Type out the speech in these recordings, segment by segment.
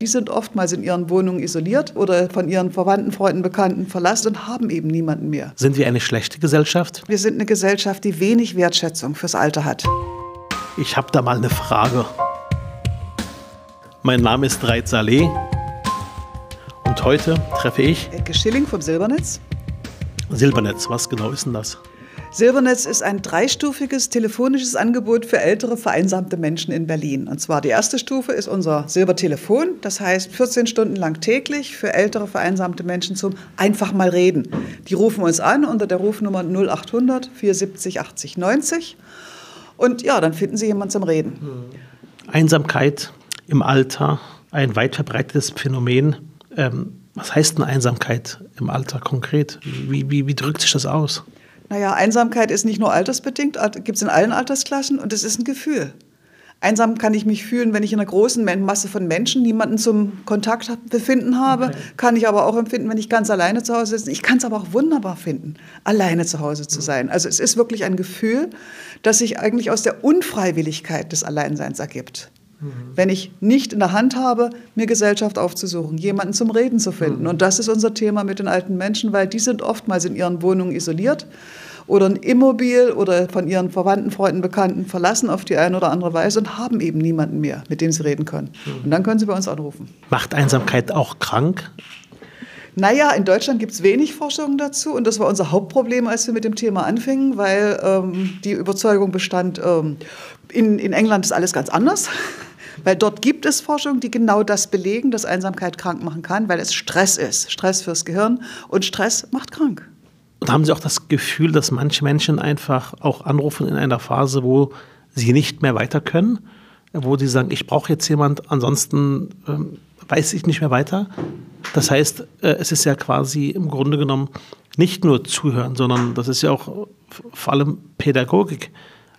Die sind oftmals in ihren Wohnungen isoliert oder von ihren Verwandten, Freunden, Bekannten verlassen und haben eben niemanden mehr. Sind wir eine schlechte Gesellschaft? Wir sind eine Gesellschaft, die wenig Wertschätzung fürs Alter hat. Ich habe da mal eine Frage. Mein Name ist Reit Saleh und heute treffe ich Ecke Schilling vom Silbernetz. Silbernetz. Was genau ist denn das? Silbernetz ist ein dreistufiges telefonisches Angebot für ältere vereinsamte Menschen in Berlin. Und zwar die erste Stufe ist unser Silbertelefon, das heißt 14 Stunden lang täglich für ältere vereinsamte Menschen zum einfach mal reden. Die rufen uns an unter der Rufnummer 0800 470 80 90 und ja, dann finden sie jemanden zum Reden. Einsamkeit im Alter, ein weit verbreitetes Phänomen. Ähm, was heißt denn Einsamkeit im Alter konkret? Wie, wie, wie drückt sich das aus? Naja, Einsamkeit ist nicht nur altersbedingt, gibt es in allen Altersklassen und es ist ein Gefühl. Einsam kann ich mich fühlen, wenn ich in einer großen Masse von Menschen niemanden zum Kontakt befinden habe. Okay. Kann ich aber auch empfinden, wenn ich ganz alleine zu Hause sitze. Ich kann es aber auch wunderbar finden, alleine zu Hause zu sein. Also es ist wirklich ein Gefühl, das sich eigentlich aus der Unfreiwilligkeit des Alleinseins ergibt. Mhm. Wenn ich nicht in der Hand habe, mir Gesellschaft aufzusuchen, jemanden zum Reden zu finden. Mhm. Und das ist unser Thema mit den alten Menschen, weil die sind oftmals in ihren Wohnungen isoliert oder Immobil oder von ihren Verwandten, Freunden, Bekannten verlassen auf die eine oder andere Weise und haben eben niemanden mehr, mit dem sie reden können. Mhm. Und dann können sie bei uns anrufen. Macht Einsamkeit auch krank? Naja, in Deutschland gibt es wenig Forschung dazu und das war unser Hauptproblem, als wir mit dem Thema anfingen, weil ähm, die Überzeugung bestand, ähm, in, in England ist alles ganz anders. Weil dort gibt es Forschung, die genau das belegen, dass Einsamkeit krank machen kann, weil es Stress ist. Stress fürs Gehirn und Stress macht krank. Und haben Sie auch das Gefühl, dass manche Menschen einfach auch anrufen in einer Phase, wo sie nicht mehr weiter können? Wo sie sagen, ich brauche jetzt jemand, ansonsten ähm, weiß ich nicht mehr weiter? Das heißt, äh, es ist ja quasi im Grunde genommen nicht nur zuhören, sondern das ist ja auch vor allem Pädagogik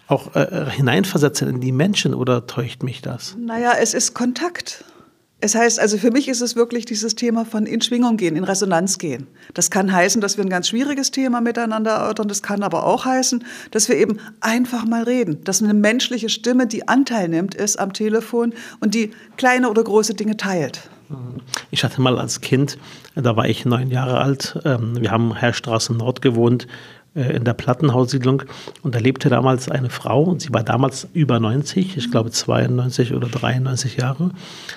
auch äh, hineinversetzen in die Menschen oder täuscht mich das? Naja, es ist Kontakt. Es heißt, also für mich ist es wirklich dieses Thema von in Schwingung gehen, in Resonanz gehen. Das kann heißen, dass wir ein ganz schwieriges Thema miteinander erörtern. Das kann aber auch heißen, dass wir eben einfach mal reden. Dass eine menschliche Stimme, die Anteil nimmt, ist am Telefon und die kleine oder große Dinge teilt. Ich hatte mal als Kind, da war ich neun Jahre alt, ähm, wir haben Herrstraße Nord gewohnt in der Plattenhaussiedlung. Und da lebte damals eine Frau und sie war damals über 90, ich glaube 92 oder 93 Jahre.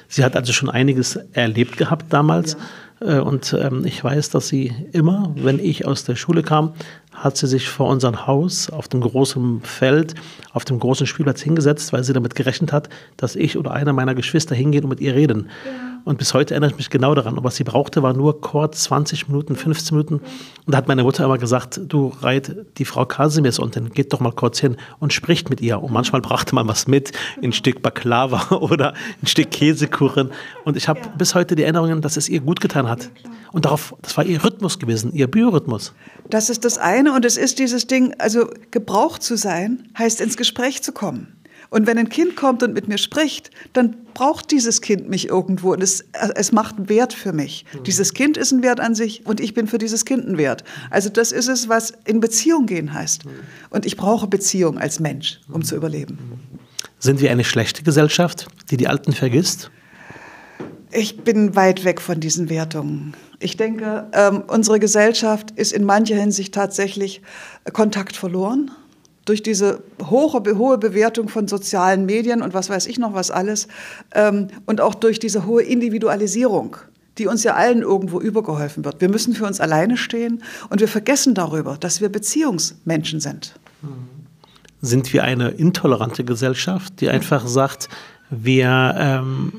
Sie hat also schon einiges erlebt gehabt damals. Ja. Äh, und ähm, ich weiß, dass sie immer, wenn ich aus der Schule kam, hat sie sich vor unserem Haus auf dem großen Feld, auf dem großen Spielplatz hingesetzt, weil sie damit gerechnet hat, dass ich oder einer meiner Geschwister hingehen und mit ihr reden. Ja. Und bis heute erinnere ich mich genau daran. Und was sie brauchte, war nur kurz 20 Minuten, 15 Minuten. Und da hat meine Mutter immer gesagt, du Reit, die Frau Kasimir ist unten, geht doch mal kurz hin und spricht mit ihr. Und manchmal brachte man was mit, ein Stück Baklava oder ein Stück Käsekuchen. Und ich habe ja. bis heute die Erinnerungen, dass es ihr gut getan hat. Und darauf, das war ihr Rhythmus gewesen, ihr Biorhythmus. Das ist das eine. Und es ist dieses Ding, also gebraucht zu sein, heißt ins Gespräch zu kommen. Und wenn ein Kind kommt und mit mir spricht, dann braucht dieses Kind mich irgendwo und es, es macht einen Wert für mich. Mhm. Dieses Kind ist ein Wert an sich und ich bin für dieses Kind ein Wert. Also das ist es, was in Beziehung gehen heißt. Mhm. Und ich brauche Beziehung als Mensch, um mhm. zu überleben. Sind wir eine schlechte Gesellschaft, die die Alten vergisst? Ich bin weit weg von diesen Wertungen. Ich denke, ähm, unsere Gesellschaft ist in mancher Hinsicht tatsächlich Kontakt verloren durch diese hohe, hohe Bewertung von sozialen Medien und was weiß ich noch was alles ähm, und auch durch diese hohe Individualisierung, die uns ja allen irgendwo übergeholfen wird. Wir müssen für uns alleine stehen und wir vergessen darüber, dass wir Beziehungsmenschen sind. Sind wir eine intolerante Gesellschaft, die einfach sagt, wir ähm,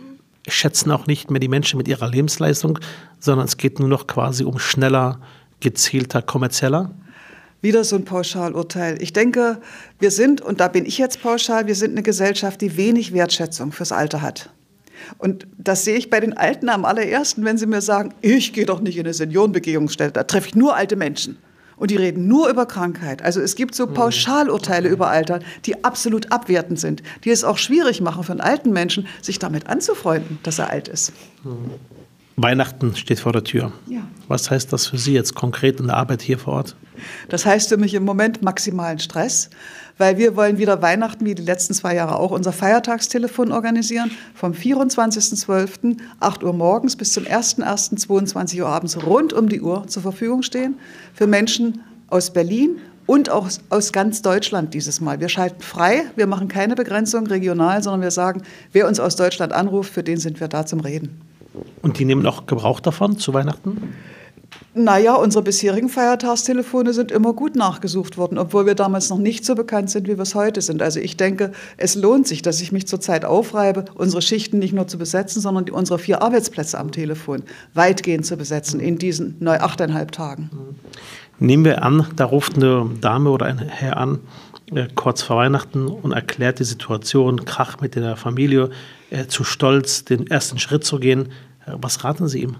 schätzen auch nicht mehr die Menschen mit ihrer Lebensleistung, sondern es geht nur noch quasi um schneller, gezielter, kommerzieller? Wieder so ein Pauschalurteil. Ich denke, wir sind, und da bin ich jetzt pauschal, wir sind eine Gesellschaft, die wenig Wertschätzung fürs Alter hat. Und das sehe ich bei den Alten am allerersten, wenn sie mir sagen, ich gehe doch nicht in eine Seniorenbegehungsstelle, da treffe ich nur alte Menschen. Und die reden nur über Krankheit. Also es gibt so mhm. Pauschalurteile über Alter, die absolut abwertend sind, die es auch schwierig machen für einen alten Menschen, sich damit anzufreunden, dass er alt ist. Mhm. Weihnachten steht vor der Tür. Ja. Was heißt das für Sie jetzt konkret in der Arbeit hier vor Ort? Das heißt für mich im Moment maximalen Stress, weil wir wollen wieder Weihnachten, wie die letzten zwei Jahre auch, unser Feiertagstelefon organisieren. Vom 24.12. 8 Uhr morgens bis zum 1.1. 22 Uhr abends rund um die Uhr zur Verfügung stehen für Menschen aus Berlin und auch aus ganz Deutschland dieses Mal. Wir schalten frei, wir machen keine Begrenzung regional, sondern wir sagen, wer uns aus Deutschland anruft, für den sind wir da zum Reden. Und die nehmen auch Gebrauch davon zu Weihnachten? Naja, unsere bisherigen Feiertagstelefone sind immer gut nachgesucht worden, obwohl wir damals noch nicht so bekannt sind, wie wir es heute sind. Also ich denke, es lohnt sich, dass ich mich zurzeit aufreibe, unsere Schichten nicht nur zu besetzen, sondern unsere vier Arbeitsplätze am Telefon weitgehend zu besetzen in diesen neu achteinhalb Tagen. Nehmen wir an, da ruft eine Dame oder ein Herr an, äh, kurz vor Weihnachten und erklärt die Situation, Krach mit der Familie, äh, zu stolz, den ersten Schritt zu gehen. Äh, was raten Sie ihm?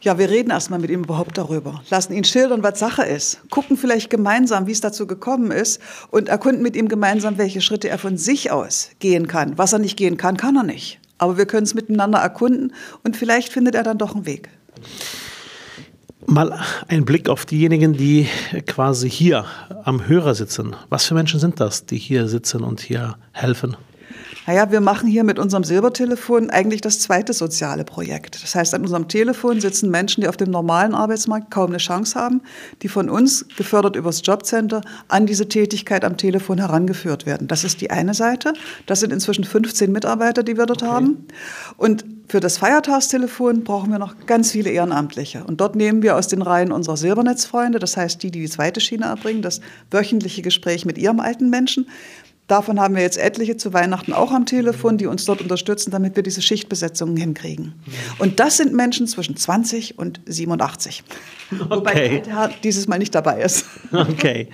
Ja, wir reden erstmal mit ihm überhaupt darüber, lassen ihn schildern, was Sache ist, gucken vielleicht gemeinsam, wie es dazu gekommen ist und erkunden mit ihm gemeinsam, welche Schritte er von sich aus gehen kann. Was er nicht gehen kann, kann er nicht. Aber wir können es miteinander erkunden und vielleicht findet er dann doch einen Weg. Mal ein Blick auf diejenigen, die quasi hier am Hörer sitzen. Was für Menschen sind das, die hier sitzen und hier helfen? Naja, wir machen hier mit unserem Silbertelefon eigentlich das zweite soziale Projekt. Das heißt, an unserem Telefon sitzen Menschen, die auf dem normalen Arbeitsmarkt kaum eine Chance haben, die von uns, gefördert übers Jobcenter, an diese Tätigkeit am Telefon herangeführt werden. Das ist die eine Seite. Das sind inzwischen 15 Mitarbeiter, die wir dort okay. haben. Und für das Feiertagstelefon brauchen wir noch ganz viele Ehrenamtliche. Und dort nehmen wir aus den Reihen unserer Silbernetzfreunde, das heißt die, die die zweite Schiene erbringen, das wöchentliche Gespräch mit ihrem alten Menschen, Davon haben wir jetzt etliche zu Weihnachten auch am Telefon, die uns dort unterstützen, damit wir diese Schichtbesetzungen hinkriegen. Und das sind Menschen zwischen 20 und 87. Okay. Wobei der Herr dieses Mal nicht dabei ist. Okay.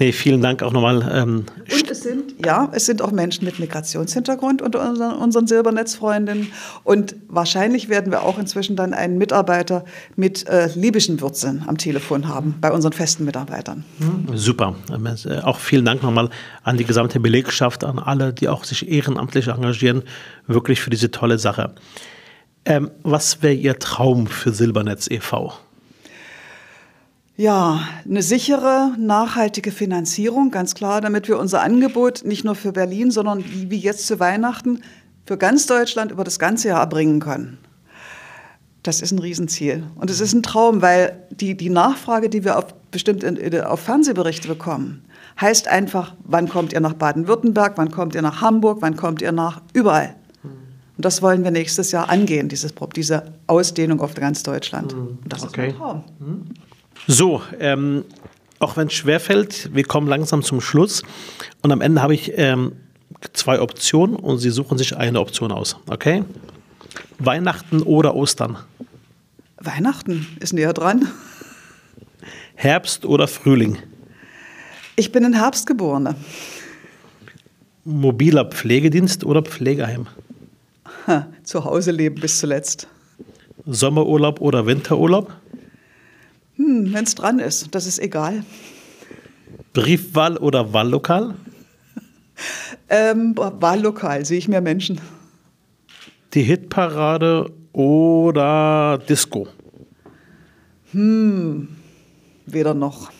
Nee, vielen Dank auch nochmal. Ähm, und es sind, ja, es sind auch Menschen mit Migrationshintergrund unter unseren, unseren Silbernetzfreundinnen. Und wahrscheinlich werden wir auch inzwischen dann einen Mitarbeiter mit äh, libyschen Wurzeln am Telefon haben, bei unseren festen Mitarbeitern. Mhm. Super. Äh, auch vielen Dank nochmal an die gesamte Belegschaft, an alle, die auch sich ehrenamtlich engagieren, wirklich für diese tolle Sache. Ähm, was wäre Ihr Traum für Silbernetz e.V.? Ja, eine sichere, nachhaltige Finanzierung, ganz klar, damit wir unser Angebot nicht nur für Berlin, sondern wie jetzt zu Weihnachten für ganz Deutschland über das ganze Jahr erbringen können. Das ist ein Riesenziel. Und es ist ein Traum, weil die, die Nachfrage, die wir auf bestimmt in, auf Fernsehberichte bekommen, heißt einfach, wann kommt ihr nach Baden-Württemberg, wann kommt ihr nach Hamburg, wann kommt ihr nach überall. Und das wollen wir nächstes Jahr angehen, dieses, diese Ausdehnung auf ganz Deutschland. Und das okay. ist ein Traum. So, ähm, auch wenn es schwerfällt, wir kommen langsam zum Schluss. Und am Ende habe ich ähm, zwei Optionen und Sie suchen sich eine Option aus. Okay? Weihnachten oder Ostern? Weihnachten ist näher dran. Herbst oder Frühling? Ich bin in Herbst geborene. Mobiler Pflegedienst oder Pflegeheim? Ha, zu Hause leben bis zuletzt. Sommerurlaub oder Winterurlaub? Hm, Wenn es dran ist, das ist egal. Briefwahl oder Wahllokal? ähm, Wahllokal, sehe ich mehr Menschen. Die Hitparade oder Disco? Hm, weder noch.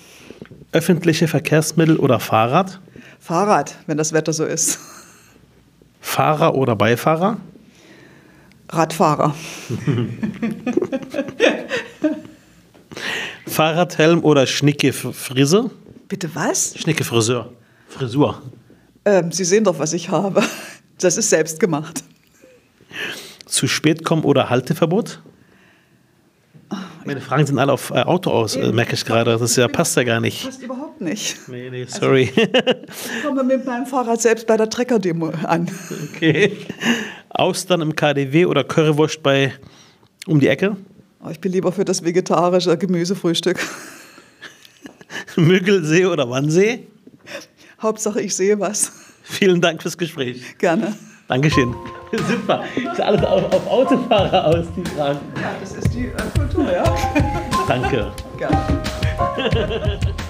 Öffentliche Verkehrsmittel oder Fahrrad? Fahrrad, wenn das Wetter so ist. Fahrer oder Beifahrer? Radfahrer. Fahrradhelm oder Schnicke Frise? Bitte was? Schnicke Friseur. Frisur. Ähm, Sie sehen doch, was ich habe. Das ist selbst gemacht. Zu spät kommen oder Halteverbot? Meine Fragen sind alle auf äh, Auto aus, äh, merke ich gerade. Das ja, passt ja gar nicht. Passt überhaupt nicht. Nee, nee, also, sorry. Also, ich komme mit meinem Fahrrad selbst bei der Trecker-Demo an. Okay. Austern im KDW oder Currywurst bei um die Ecke? Ich bin lieber für das vegetarische Gemüsefrühstück. Müggelsee oder Wannsee? Hauptsache, ich sehe was. Vielen Dank fürs Gespräch. Gerne. Dankeschön. Super. Ist alles auf, auf Autofahrer aus, die Fragen. Ja, das ist die äh, Kultur, ja. Danke. Gerne.